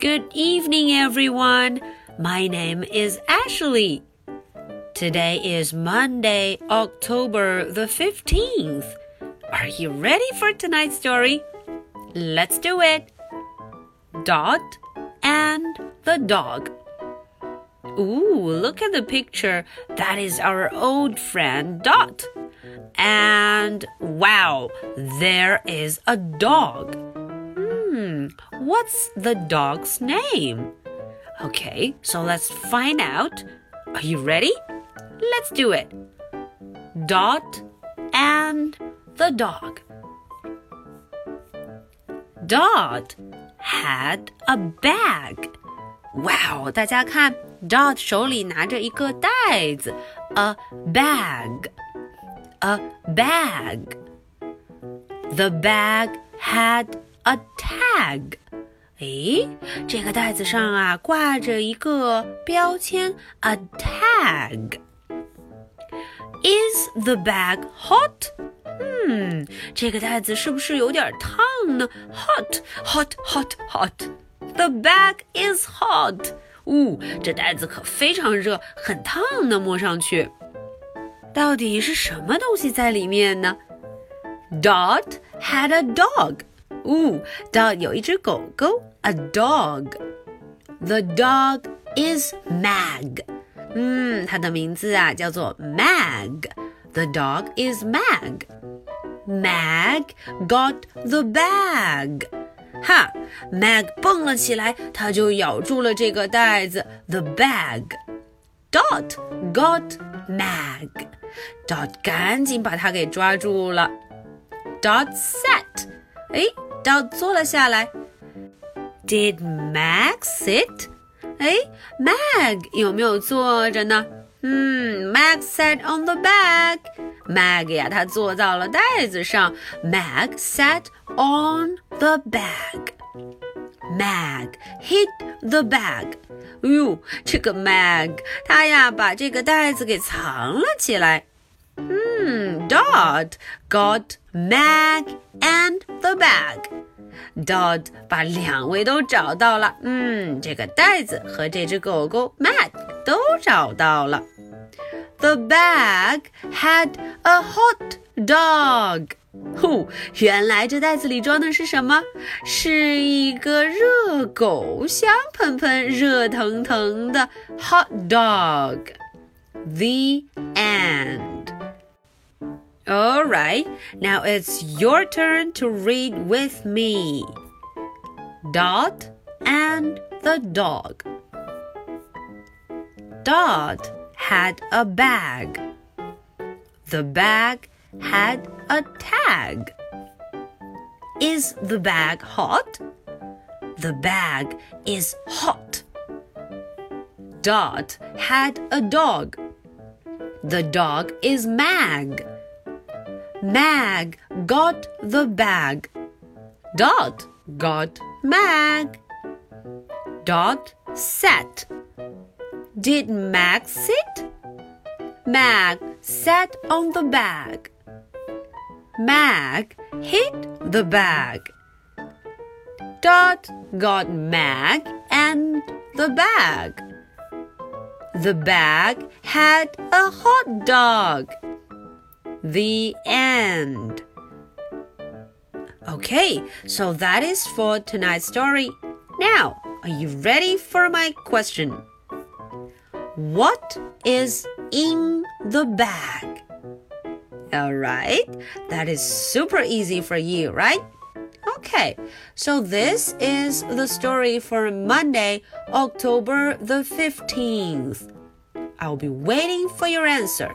Good evening, everyone. My name is Ashley. Today is Monday, October the 15th. Are you ready for tonight's story? Let's do it. Dot and the dog. Ooh, look at the picture. That is our old friend Dot. And wow, there is a dog. Hmm, what's the dog's name? Okay, so let's find out. Are you ready? Let's do it. Dot and the dog. Dot had a bag. Wow，大家看，Dot 手里拿着一个袋子，a bag，a bag. The bag had a tag. 诶，这个袋子上啊挂着一个标签，a tag。Is the bag hot？嗯，这个袋子是不是有点烫呢？Hot, hot, hot, hot. The bag is hot. 呜、哦，这袋子可非常热，很烫呢，摸上去。到底是什么东西在里面呢？Dot had a dog. 呜，Dot 有一只狗狗 ，a dog. The dog is Mag. 嗯，它的名字啊叫做 Mag. The dog is Mag. Mag got the bag. 哈，Mag 蹦了起来，它就咬住了这个袋子，the bag. Dot got Mag. Dot 赶紧把它给抓住了。Dot sat. 哎，Dot 坐了下来。 Did Mag sit? 哎，Mag 有没有坐着呢？嗯，Mag sat on the bag. Mag 呀，它坐到了袋子上。Mag sat on the bag. Mag hid the bag. 哎呦，这个 Mag 它呀把这个袋子给藏了起来。嗯，Dot got Mag and the bag. Dot 把两位都找到了。嗯，这个袋子和这只狗狗 Mag 都找到了。The bag had a hot dog. 呼，原来这袋子里装的是什么？是一个热狗，香喷喷、热腾腾的 hot dog. The end. All right, now it's your turn to read with me. Dot and the dog. Dot had a bag. The bag had a tag. Is the bag hot? The bag is hot. Dot had a dog. The dog is Mag. Mag got the bag. Dot got Mag. Dot sat. Did Mag sit? Mag sat on the bag. Mag hit the bag. Dot got Mag and the bag. The bag had a hot dog. The end. Okay, so that is for tonight's story. Now, are you ready for my question? What is in the bag? Alright, that is super easy for you, right? Okay, so this is the story for Monday, October the 15th. I'll be waiting for your answer.